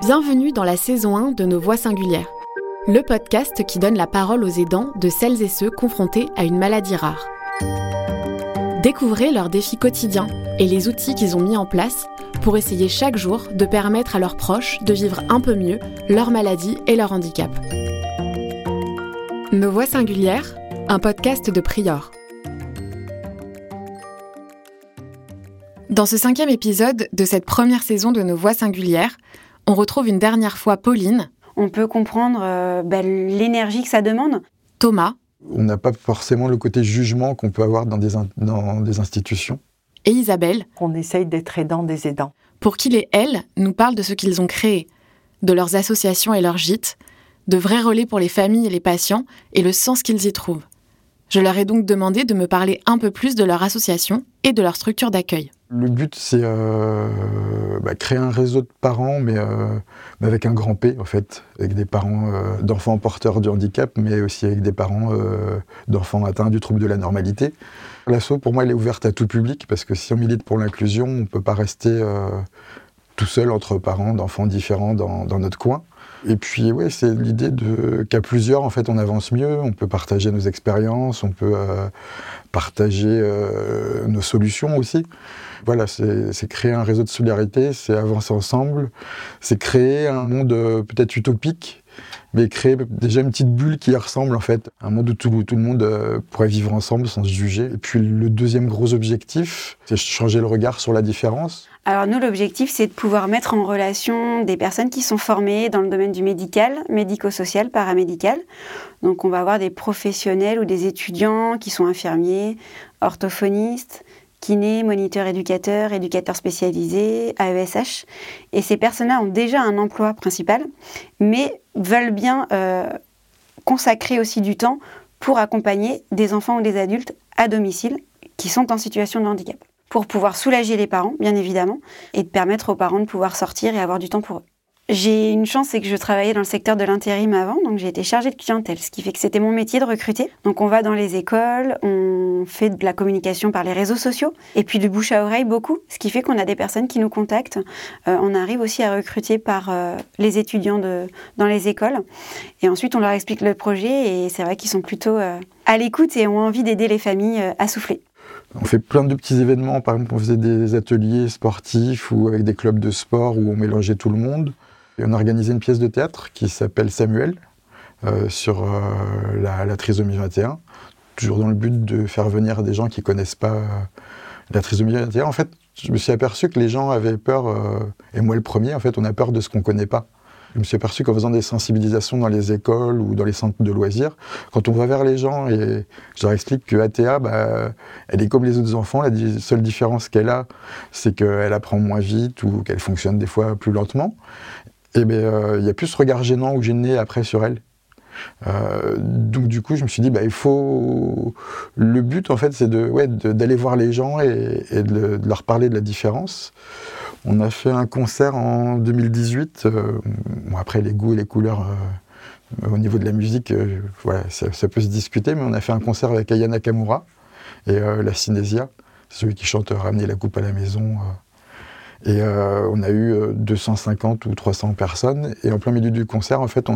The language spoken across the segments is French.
Bienvenue dans la saison 1 de Nos Voix singulières, le podcast qui donne la parole aux aidants de celles et ceux confrontés à une maladie rare. Découvrez leurs défis quotidiens et les outils qu'ils ont mis en place pour essayer chaque jour de permettre à leurs proches de vivre un peu mieux leur maladie et leur handicap. Nos Voix singulières, un podcast de Prior. Dans ce cinquième épisode de cette première saison de Nos Voix singulières, on retrouve une dernière fois Pauline. On peut comprendre euh, ben, l'énergie que ça demande. Thomas. On n'a pas forcément le côté jugement qu'on peut avoir dans des, dans des institutions. Et Isabelle. On essaye d'être aidant des aidants. Pour qu'il et elle nous parlent de ce qu'ils ont créé, de leurs associations et leurs gîtes, de vrais relais pour les familles et les patients et le sens qu'ils y trouvent. Je leur ai donc demandé de me parler un peu plus de leur association et de leur structure d'accueil. Le but, c'est euh, bah, créer un réseau de parents, mais, euh, avec un grand P, en fait, avec des parents euh, d'enfants porteurs du handicap, mais aussi avec des parents d'enfants atteints du trouble de la normalité. L'asso, pour moi, elle est ouverte à tout public, parce que si on milite pour l'inclusion, on ne peut pas rester tout seul entre parents d'enfants différents dans notre coin. Et puis, ouais, c'est l'idée de qu'à plusieurs, en fait, on avance mieux. On peut partager nos expériences, on peut euh, partager euh, nos solutions aussi. Voilà, c'est créer un réseau de solidarité, c'est avancer ensemble, c'est créer un monde euh, peut-être utopique, mais créer déjà une petite bulle qui ressemble en fait, un monde où tout, le monde pourrait vivre ensemble sans se juger. Et puis le deuxième gros objectif, c'est changer le regard sur la différence. Alors nous, l'objectif, c'est de pouvoir mettre en relation des personnes qui sont formées dans le domaine du médical, médico-social, paramédical. Donc on va avoir des professionnels ou des étudiants qui sont infirmiers, orthophonistes, kinés, moniteurs éducateurs, éducateurs spécialisés, AESH. Et ces personnes-là ont déjà un emploi principal, mais veulent bien euh, consacrer aussi du temps pour accompagner des enfants ou des adultes à domicile qui sont en situation de handicap pour pouvoir soulager les parents, bien évidemment, et permettre aux parents de pouvoir sortir et avoir du temps pour eux. J'ai une chance, c'est que je travaillais dans le secteur de l'intérim avant, donc j'ai été chargée de clientèle, ce qui fait que c'était mon métier de recruter. Donc on va dans les écoles, on fait de la communication par les réseaux sociaux, et puis de bouche à oreille beaucoup, ce qui fait qu'on a des personnes qui nous contactent. Euh, on arrive aussi à recruter par euh, les étudiants dans les écoles, et ensuite on leur explique le projet, et c'est vrai qu'ils sont plutôt euh, à l'écoute et ont envie d'aider les familles à souffler. On fait plein de petits événements, par exemple on faisait des ateliers sportifs ou avec des clubs de sport où on mélangeait tout le monde. On a organisé une pièce de théâtre qui s'appelle Samuel euh, sur euh, la, trisomie 21, toujours dans le but de faire venir des gens qui connaissent pas euh, la trisomie 21. En fait, je me suis aperçu que les gens avaient peur, et moi le premier, en fait, on a peur de ce qu'on connaît pas. Je me suis aperçu qu'en faisant des sensibilisations dans les écoles ou dans les centres de loisirs, quand on va vers les gens et je leur explique que ATA, bah, elle est comme les autres enfants, la seule différence qu'elle a, c'est qu'elle apprend moins vite ou qu'elle fonctionne des fois plus lentement. Et bien, euh, il n'y a plus ce regard gênant ou gêné après sur elle. Euh, donc du coup, je me suis dit, bah, il faut. Le but, en fait, c'est de, ouais, d'aller voir les gens et, de, leur parler de la différence. On a fait un concert en 2018. Euh, après, les goûts et les couleurs au niveau de la musique, voilà, ça, peut se discuter, mais on a fait un concert avec Aya Nakamura et la Cinésia, celui qui chante Ramener la coupe à la maison. Et on a eu 250 ou 300 personnes. Et en plein milieu du concert, en fait,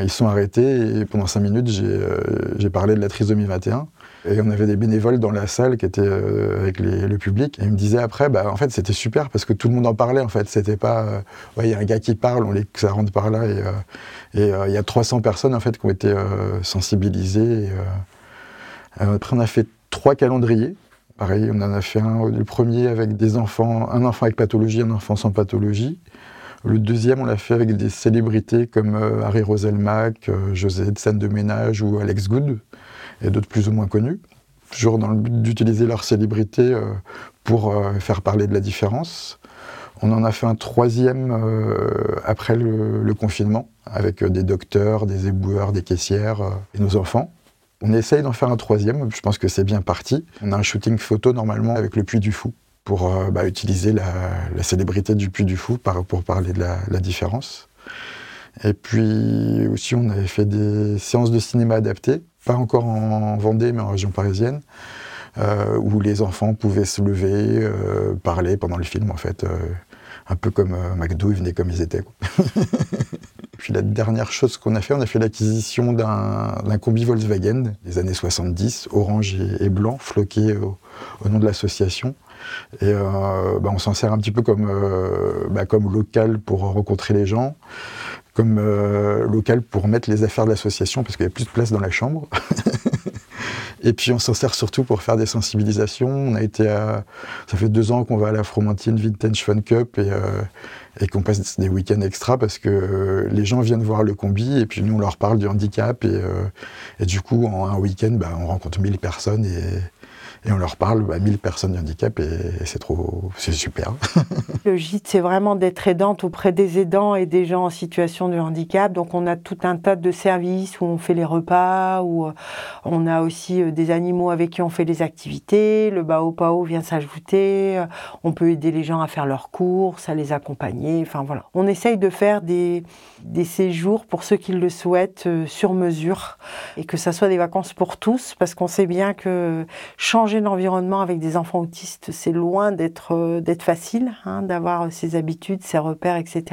ils sont arrêtés. Et pendant 5 minutes, j'ai parlé de la trisomie 21. Et on avait des bénévoles dans la salle qui étaient euh, avec le public. Et ils me disaient après, bah, en fait, c'était super parce que tout le monde en parlait. En fait, c'était pas, euh, il y a un gars qui parle, on les, ça rentre par là. Et euh, il y a 300 personnes en fait qui ont été sensibilisées. après, on a fait trois calendriers. Pareil, on en a fait un, le premier avec des enfants, un enfant avec pathologie, un enfant sans pathologie. Le deuxième, on l'a fait avec des célébrités comme Harry Roselmack, José de de Ménage ou Alex Good et d'autres plus ou moins connus, toujours dans le but d'utiliser leur célébrité euh, pour euh, faire parler de la différence. On en a fait un troisième euh, après le, confinement, avec des docteurs, des éboueurs, des caissières et nos enfants. On essaye d'en faire un troisième, je pense que c'est bien parti. On a un shooting photo normalement avec le Puy du Fou pour bah, utiliser la, célébrité du Puy du Fou pour parler de la différence. Et puis aussi, on avait fait des séances de cinéma adaptées, pas encore en Vendée, mais en région parisienne, euh, où les enfants pouvaient se lever, euh, parler pendant le film, en fait. Euh, un peu comme McDo, ils venaient comme ils étaient. Puis la dernière chose qu'on a fait, on a fait l'acquisition d'un combi Volkswagen des années 70, orange et, blanc, floqué au, nom de l'association. Et bah, on s'en sert un petit peu comme, bah, comme local pour rencontrer les gens, comme local pour mettre les affaires de l'association, parce qu'il y a plus de place dans la chambre. Et puis on s'en sert surtout pour faire des sensibilisations. On a été à... Ça fait deux ans qu'on va à la Fromentine Vintage Fun Cup et, euh, et qu'on passe des week-ends extra parce que les gens viennent voir le combi et puis nous on leur parle du handicap et, euh, et du coup en un week-end bah, on rencontre 1000 personnes et, et on leur parle à bah, 1000 personnes de handicap et, c'est trop, c'est super. le gîte, c'est vraiment d'être aidante auprès des aidants et des gens en situation de handicap. Donc on a tout un tas de services où on fait les repas, où euh, on a aussi euh, des animaux avec qui on fait des activités. Le Bao Pao vient s'ajouter. Euh, on peut aider les gens à faire leurs courses, à les accompagner. Enfin voilà. On essaye de faire des, des séjours pour ceux qui le souhaitent sur mesure et que ça soit des vacances pour tous parce qu'on sait bien que changer l'environnement avec des enfants autistes, c'est loin d'être euh, d'être facile, hein, d'avoir ses habitudes, ses repères, etc.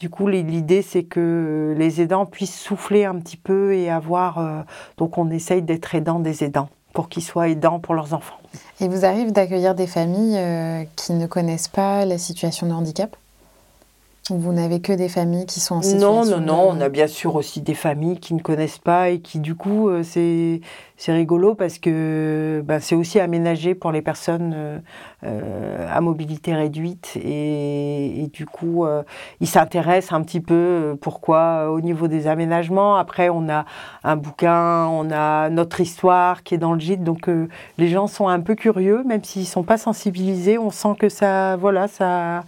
Du coup, l'idée, c'est que les aidants puissent souffler un petit peu et avoir... Euh, donc, on essaye d'être aidant des aidants pour qu'ils soient aidants pour leurs enfants. Et vous arrive d'accueillir des familles euh, qui ne connaissent pas la situation de handicap? Vous n'avez que des familles qui sont en situation Non, non, non. On a bien sûr aussi des familles qui ne connaissent pas et qui, du coup, euh, c'est c'est rigolo parce que bah, c'est aussi aménagé pour les personnes euh, euh, à mobilité réduite et, du coup, ils s'intéressent un petit peu pourquoi au niveau des aménagements. Après, on a un bouquin, on a notre histoire qui est dans le gîte, donc les gens sont un peu curieux, même s'ils sont pas sensibilisés. On sent que ça, voilà, ça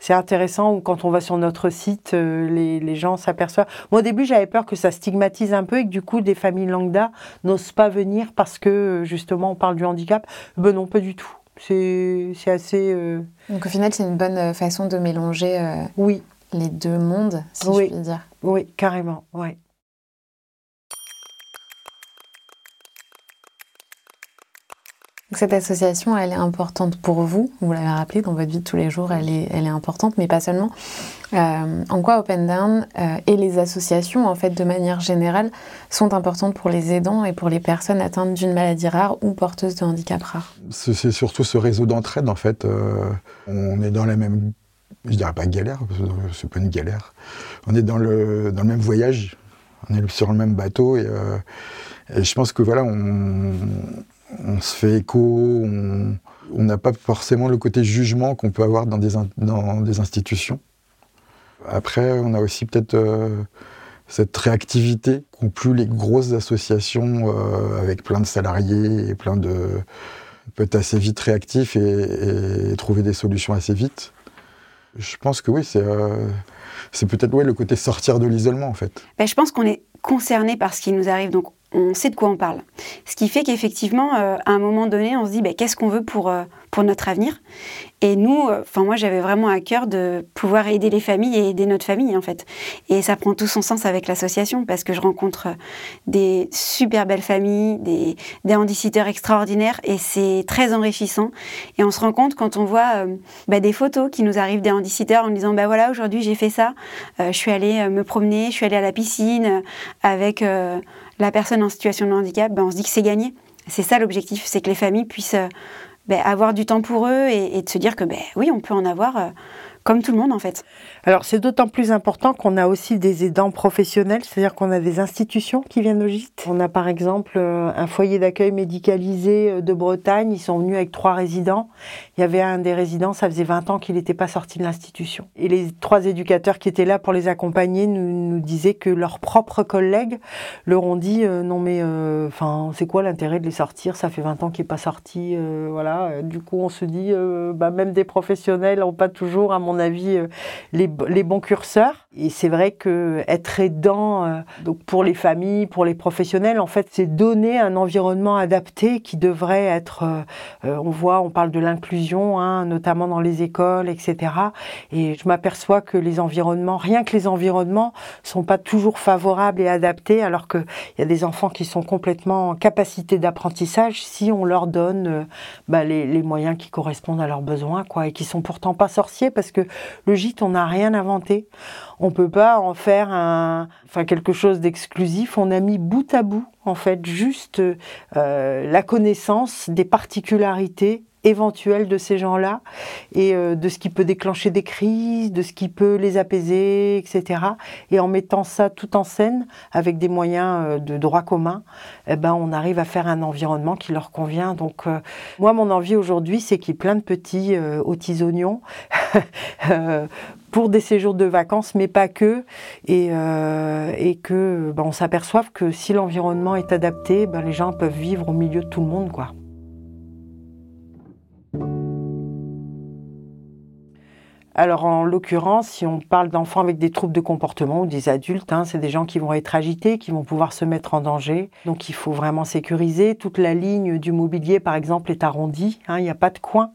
c'est intéressant ou quand on va sur notre site, euh, les, gens s'aperçoivent. Moi, au début, j'avais peur que ça stigmatise un peu et que du coup, des familles lambda n'osent pas venir parce que justement, on parle du handicap. Ben non, pas du tout. C'est assez. Euh, Donc au final, c'est une bonne euh, façon de mélanger oui. les deux mondes, si oui. je puis dire. Oui, carrément, ouais. Cette association, elle est importante pour vous, vous l'avez rappelé, dans votre vie de tous les jours, elle est, importante, mais pas seulement. Euh, en quoi Open Down euh, et les associations, en fait, de manière générale, sont importantes pour les aidants et pour les personnes atteintes d'une maladie rare ou porteuses de handicap rare? C'est surtout ce réseau d'entraide, en fait. Euh, on est dans la même, je dirais pas galère, c'est pas une galère. On est dans le, dans le même voyage, on est sur le même bateau et, et je pense que voilà, on on se fait écho, on n'a pas forcément le côté jugement qu'on peut avoir dans des, institutions. Après, on a aussi peut-être euh, cette réactivité qu'ont plus les grosses associations euh, avec plein de salariés et plein de. peut être assez vite réactif et, trouver des solutions assez vite. Je pense que oui, c'est euh, peut-être le côté sortir de l'isolement en fait. Ben, je pense qu'on est concerné par ce qui nous arrive. Donc on sait de quoi on parle. Ce qui fait qu'effectivement, euh, à un moment donné, on se dit bah, qu'est-ce qu'on veut pour, euh, pour notre avenir? Et nous, euh, enfin moi, j'avais vraiment à cœur de pouvoir aider les familles et aider notre famille en fait. Et ça prend tout son sens avec l'association parce que je rencontre des super belles familles, des, des extraordinaires et c'est très enrichissant. Et on se rend compte quand on voit bah, des photos qui nous arrivent des handiciteurs en disant bah voilà aujourd'hui j'ai fait ça, je suis allée me promener, je suis allée à la piscine avec la personne en situation de handicap, ben, on se dit que c'est gagné. C'est ça l'objectif, c'est que les familles puissent euh, ben, avoir du temps pour eux et, de se dire que ben, oui, on peut en avoir euh, comme tout le monde en fait. Alors c'est d'autant plus important qu'on a aussi des aidants professionnels, c'est-à-dire qu'on a des institutions qui viennent au gîte. On a par exemple euh, un foyer d'accueil médicalisé euh, de Bretagne, ils sont venus avec trois résidents. Il y avait un des résidents, ça faisait 20 ans qu'il n'était pas sorti de l'institution. Et les trois éducateurs qui étaient là pour les accompagner nous, nous disaient que leurs propres collègues leur ont dit euh, non mais enfin c'est quoi l'intérêt de les sortir? Ça fait 20 ans qu'il n'est pas sorti, voilà. Du coup on se dit bah, même des professionnels n'ont pas toujours à mon avis, euh, les, bons curseurs. Et c'est vrai que être aidant, euh, donc pour les familles, pour les professionnels, en fait, c'est donner un environnement adapté qui devrait être. Euh, on voit, on parle de l'inclusion, hein, notamment dans les écoles, etc. Et je m'aperçois que les environnements, rien que les environnements, sont pas toujours favorables et adaptés, alors qu'il y a des enfants qui sont complètement en capacité d'apprentissage si on leur donne bah, les, moyens qui correspondent à leurs besoins, quoi, et qui sont pourtant pas sorciers parce que le gîte, on n'a rien inventé. On peut pas en faire un, enfin quelque chose d'exclusif. On a mis bout à bout, en fait, juste euh, la connaissance des particularités éventuelles de ces gens-là et euh, de ce qui peut déclencher des crises, de ce qui peut les apaiser, etc. Et en mettant ça tout en scène avec des moyens euh, de droit commun, eh ben, on arrive à faire un environnement qui leur convient. Donc, moi, mon envie aujourd'hui, c'est qu'il y ait plein de petits petits oignons pour des séjours de vacances, mais pas que, et, et que ben, on s'aperçoive que si l'environnement est adapté, ben, les gens peuvent vivre au milieu de tout le monde, quoi. Alors en l'occurrence, si on parle d'enfants avec des troubles de comportement ou des adultes, hein, c'est des gens qui vont être agités, qui vont pouvoir se mettre en danger. Donc il faut vraiment sécuriser. Toute la ligne du mobilier, par exemple, est arrondie. Hein, il n'y a pas de coin.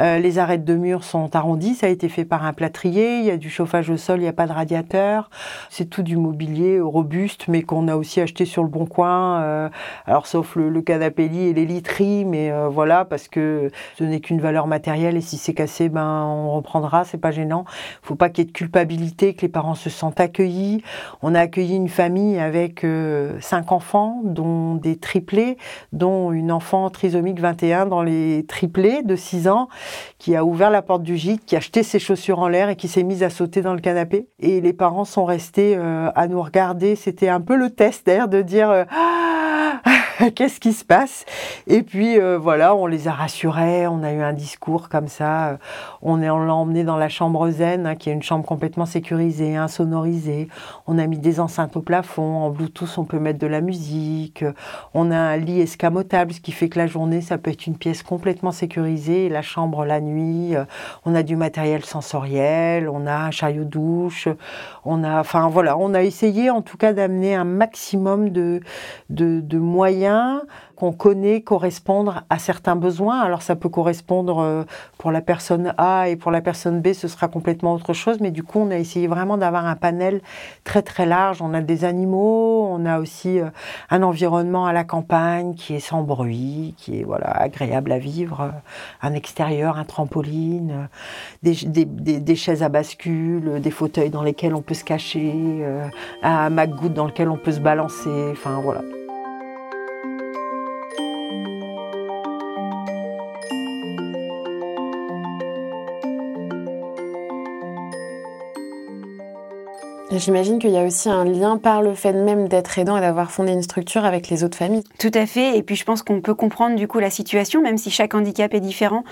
Euh, les arêtes de mur sont arrondies. Ça a été fait par un plâtrier. Il y a du chauffage au sol. Il n'y a pas de radiateur. C'est tout du mobilier robuste, mais qu'on a aussi acheté sur le bon coin. Euh, alors sauf le, canapé lit et les literies, mais euh, voilà parce que ce n'est qu'une valeur matérielle et si c'est cassé, ben on reprendra pas gênant. Faut pas qu'il y ait de culpabilité, que les parents se sentent accueillis. On a accueilli une famille avec euh, cinq enfants, dont des triplés, dont une enfant trisomique 21 dans les triplés de 6 ans, qui a ouvert la porte du gîte, qui a jeté ses chaussures en l'air et qui s'est mise à sauter dans le canapé. Et les parents sont restés euh, à nous regarder. C'était un peu le test d'ailleurs de dire euh, qu'est-ce qui se passe? Et puis euh, voilà, on les a rassurés, on a eu un discours comme ça, on, est, on l'a emmené dans la chambre zen, hein, qui est une chambre complètement sécurisée, insonorisée. On a mis des enceintes au plafond, en Bluetooth on peut mettre de la musique, on a un lit escamotable, ce qui fait que la journée ça peut être une pièce complètement sécurisée, la chambre la nuit, on a du matériel sensoriel, on a un chariot douche, on a, enfin voilà, on a essayé en tout cas d'amener un maximum de moyens qu'on connaît correspondre à certains besoins. Alors ça peut correspondre euh, pour la personne A et pour la personne B, ce sera complètement autre chose. Mais du coup, on a essayé vraiment d'avoir un panel très très large. On a des animaux, on a aussi euh, un environnement à la campagne qui est sans bruit, qui est voilà agréable à vivre, euh, un extérieur, un trampoline, des, des, chaises à bascule, des fauteuils dans lesquels on peut se cacher, un McGood dans lequel on peut se balancer. Enfin voilà. J'imagine qu'il y a aussi un lien par le fait même d'être aidant et d'avoir fondé une structure avec les autres familles. Tout à fait. Et puis je pense qu'on peut comprendre du coup la situation, même si chaque handicap est différent,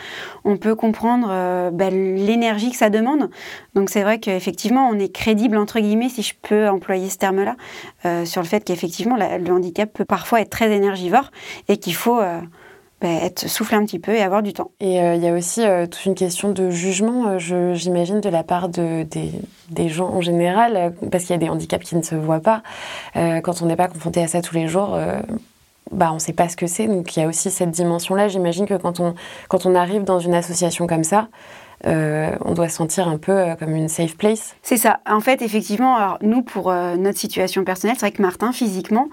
on peut comprendre euh, bah, l'énergie que ça demande. Donc c'est vrai qu'effectivement, on est crédible entre guillemets, si je peux employer ce terme-là, euh, sur le fait qu'effectivement le handicap peut parfois être très énergivore et qu'il faut euh, bah, être souffler un petit peu et avoir du temps. Et euh, il y a aussi euh, toute une question de jugement, euh, j'imagine, de la part de, des, des, gens en général, parce qu'il y a des handicaps qui ne se voient pas. quand on n'est pas confronté à ça tous les jours, bah, on ne sait pas ce que c'est. Donc il y a aussi cette dimension-là. J'imagine que quand on, quand on arrive dans une association comme ça, on doit se sentir un peu comme une safe place. C'est ça. En fait, effectivement, alors, nous, pour notre situation personnelle, c'est vrai que Martin, physiquement,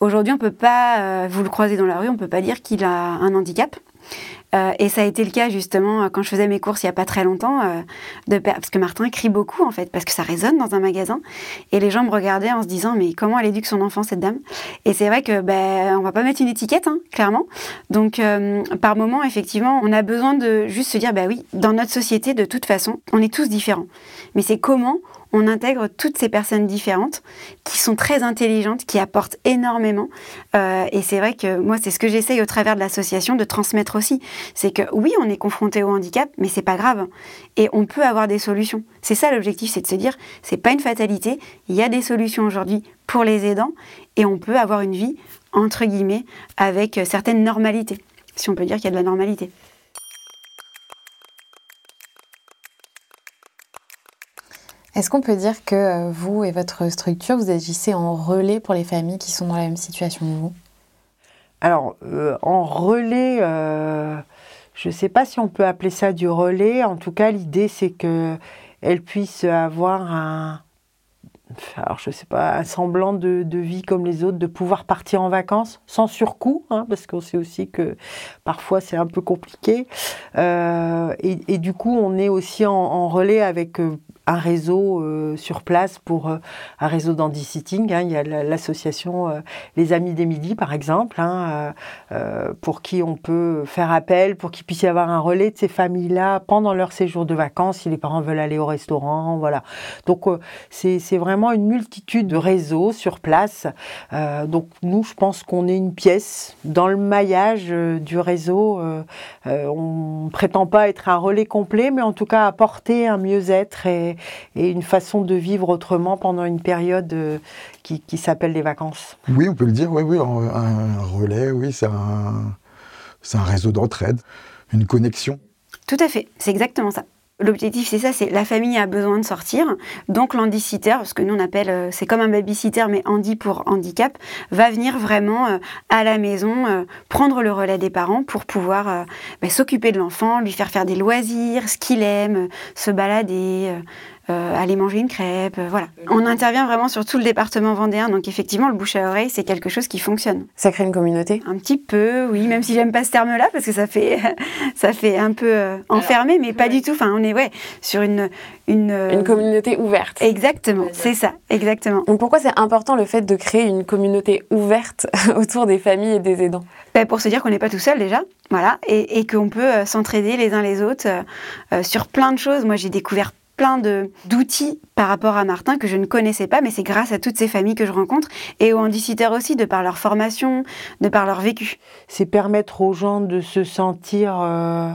Aujourd'hui, on peut pas, euh, vous le croisez dans la rue, on peut pas dire qu'il a un handicap. Euh, et ça a été le cas justement quand je faisais mes courses il n'y a pas très longtemps, euh, de, parce que Martin crie beaucoup en fait, parce que ça résonne dans un magasin. Et les gens me regardaient en se disant mais comment elle éduque son enfant cette dame? Et c'est vrai que ben on va pas mettre une étiquette hein, clairement. Donc par moment effectivement on a besoin de juste se dire bah oui dans notre société de toute façon on est tous différents. Mais c'est comment on intègre toutes ces personnes différentes qui sont très intelligentes, qui apportent énormément. Euh, et c'est vrai que moi, c'est ce que j'essaye au travers de l'association de transmettre aussi. C'est que oui, on est confronté au handicap, mais c'est pas grave. Et on peut avoir des solutions. C'est ça l'objectif, c'est de se dire, c'est pas une fatalité. Il y a des solutions aujourd'hui pour les aidants et on peut avoir une vie, entre guillemets, avec certaines normalités. Si on peut dire qu'il y a de la normalité. Est-ce qu'on peut dire que euh, vous et votre structure, vous agissez en relais pour les familles qui sont dans la même situation que vous? Alors, euh, en relais, euh, je ne sais pas si on peut appeler ça du relais. En tout cas, l'idée, c'est qu'elles puissent avoir un, alors je sais pas, un semblant de, vie comme les autres, de pouvoir partir en vacances sans surcoût, hein, parce qu'on sait aussi que parfois c'est un peu compliqué. Et, du coup, on est aussi en, relais avec un réseau euh, sur place pour euh, un réseau d'handy-sitting. Hein. Il y a l'association euh, Les Amis des Midis, par exemple, hein, pour qui on peut faire appel, pour qu'il puisse y avoir un relais de ces familles-là pendant leur séjour de vacances, si les parents veulent aller au restaurant. Voilà. Donc, c'est vraiment une multitude de réseaux sur place. donc, nous, je pense qu'on est une pièce dans le maillage du réseau. on ne prétend pas être un relais complet, mais en tout cas apporter un mieux-être et, et, une façon de vivre autrement pendant une période euh, qui, s'appelle les vacances. Oui, on peut le dire, oui, oui, un, relais, oui, c'est un, un réseau d'entraide, une connexion. Tout à fait, c'est exactement ça. L'objectif, c'est ça, c'est la famille a besoin de sortir. Donc l'handiciteur, ce que nous on appelle, euh, c'est comme un babysitter, mais handi pour handicap, va venir vraiment euh, à la maison prendre le relais des parents pour pouvoir bah, s'occuper de l'enfant, lui faire faire des loisirs, ce qu'il aime, se balader, euh, aller manger une crêpe, euh, voilà. On intervient vraiment sur tout le département vendéen, donc effectivement, le bouche à oreille, c'est quelque chose qui fonctionne. Ça crée une communauté? Un petit peu, oui, même si j'aime pas ce terme-là, parce que ça fait, ça fait un peu euh, enfermé, mais pas du tout. Enfin, on est ouais, sur une... Une, une communauté ouverte. Exactement, c'est ça, exactement. Donc pourquoi c'est important le fait de créer une communauté ouverte autour des familles et des aidants? Ben, Pour se dire qu'on n'est pas tout seul déjà, voilà, et, et qu'on peut s'entraider les uns les autres sur plein de choses. Moi, j'ai découvert plein d'outils par rapport à Martin que je ne connaissais pas, mais c'est grâce à toutes ces familles que je rencontre et aux handiciteurs aussi, de par leur formation, de par leur vécu. C'est permettre aux gens de se sentir euh,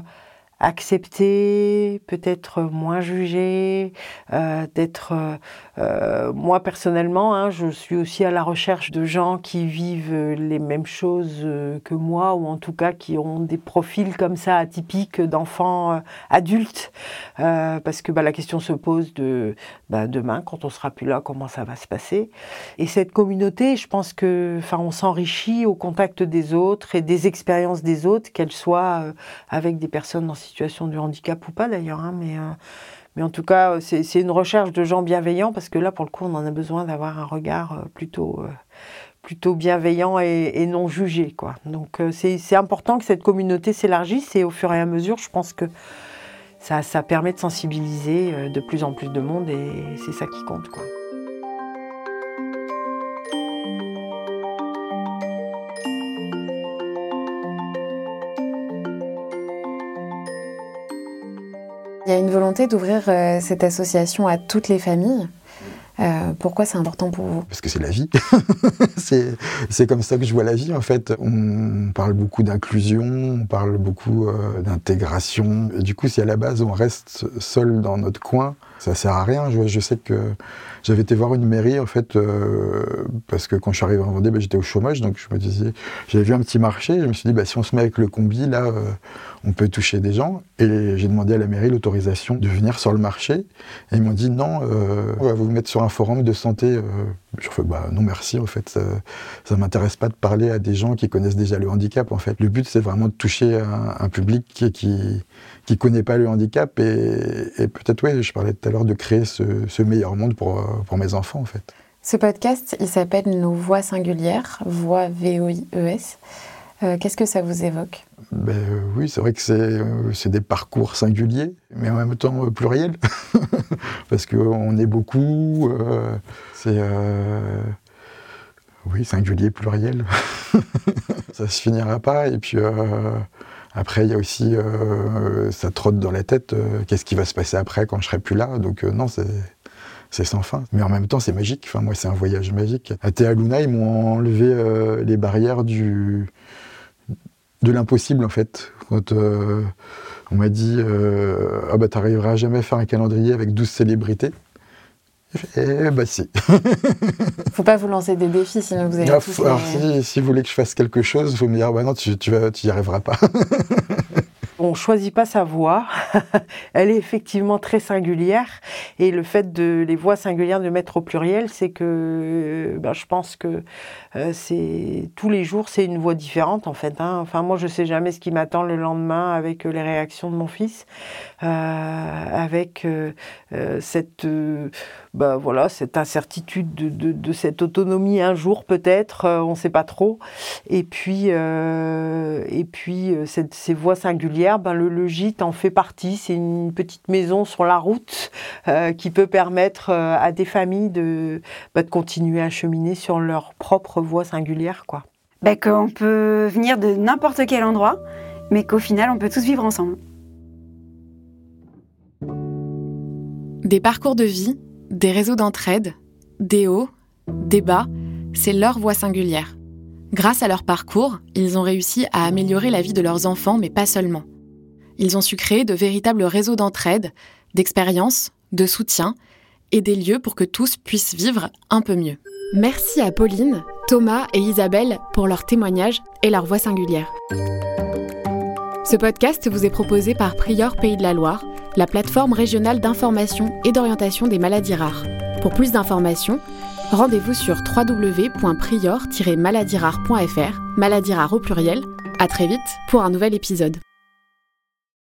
accepter, peut-être moins juger, euh, d'être... Euh, euh, moi personnellement, hein, je suis aussi à la recherche de gens qui vivent les mêmes choses que moi, ou en tout cas qui ont des profils comme ça atypiques d'enfants adultes, parce que bah, la question se pose de bah, demain, quand on sera plus là, comment ça va se passer. Et cette communauté, je pense que, on s'enrichit au contact des autres et des expériences des autres, qu'elles soient avec des personnes en situation de handicap ou pas d'ailleurs, hein, mais, euh, mais en tout cas, c'est une recherche de gens bienveillants parce que là, pour le coup, on en a besoin d'avoir un regard euh, plutôt, euh, plutôt bienveillant et, non jugé. Quoi. Donc, c'est important que cette communauté s'élargisse et au fur et à mesure, je pense que ça, ça permet de sensibiliser de plus en plus de monde et c'est ça qui compte. Quoi. Il y a une volonté d'ouvrir euh, cette association à toutes les familles. Euh, pourquoi c'est important pour vous? Parce que c'est la vie. c'est comme ça que je vois la vie en fait. On parle beaucoup d'inclusion, on parle beaucoup euh, d'intégration. Du coup, si à la base on reste seul dans notre coin, ça sert à rien. Je, sais que j'avais été voir une mairie en fait parce que quand je suis arrivé en Vendée, bah, j'étais au chômage, donc je me disais, j'avais vu un petit marché, je me suis dit bah, si on se met avec le combi là, on peut toucher des gens. Et j'ai demandé à la mairie l'autorisation de venir sur le marché. Et ils m'ont dit non, euh, on va vous mettre sur un forum de santé. Euh. Je fais bah non merci en fait, ça, ça m'intéresse pas de parler à des gens qui connaissent déjà le handicap en fait. Le but c'est vraiment de toucher un, public qui, qui connaît pas le handicap et, peut-être oui, je parlais tout à l'heure de créer ce, meilleur monde pour pour mes enfants en fait. Ce podcast, il s'appelle Nos voix singulières, voix V-O-I-E-S. Euh, qu'est-ce que ça vous évoque ben, euh, Oui, c'est vrai que euh, c'est des parcours singuliers, mais en même temps pluriels, parce qu'on est beaucoup. c'est oui, singulier, pluriel. ça se finira pas, et puis. Après, il y a aussi, ça trotte dans la tête, qu'est-ce qui va se passer après quand je serai plus là Donc non, c'est sans fin. Mais en même temps, c'est magique. Enfin, moi, c'est un voyage magique. À Luna, ils m'ont enlevé les barrières du, de l'impossible en fait. Quand euh, on m'a dit euh, Ah bah t'arriveras jamais à faire un calendrier avec 12 célébrités. Eh bah si. faut pas vous lancer des défis sinon vous allez. Ah, alors, si, vous voulez que je fasse quelque chose, il faut me dire bah non tu, tu, vas, tu y arriveras pas. On choisit pas sa voix. Elle est effectivement très singulière. Et le fait de les voix singulières de mettre au pluriel, c'est que ben, je pense que euh, c'est tous les jours, c'est une voix différente en fait. Hein. Enfin, moi, je sais jamais ce qui m'attend le lendemain avec euh, les réactions de mon fils, euh, avec cette, ben, voilà, cette incertitude de, de, cette autonomie un jour peut-être, on ne sait pas trop. Et puis, et puis ces voix singulières, ben, le, le, gîte en fait partie. C'est une petite maison sur la route qui peut permettre à des familles de, ben, de continuer à cheminer sur leur propre voix singulière, quoi. Bah, qu'on peut venir de n'importe quel endroit, mais qu'au final, on peut tous vivre ensemble. Des parcours de vie, des réseaux d'entraide, des hauts, des bas, c'est leur voix singulière. Grâce à leur parcours, ils ont réussi à améliorer la vie de leurs enfants, mais pas seulement. Ils ont su créer de véritables réseaux d'entraide, d'expérience, de soutien et des lieux pour que tous puissent vivre un peu mieux. Merci à Pauline, Thomas et Isabelle pour leurs témoignages et leur voix singulière. Ce podcast vous est proposé par Prior Pays de la Loire, la plateforme régionale d'information et d'orientation des maladies rares. Pour plus d'informations, rendez-vous sur www.prior-maladiesrares.fr, maladies rares au pluriel. À très vite pour un nouvel épisode.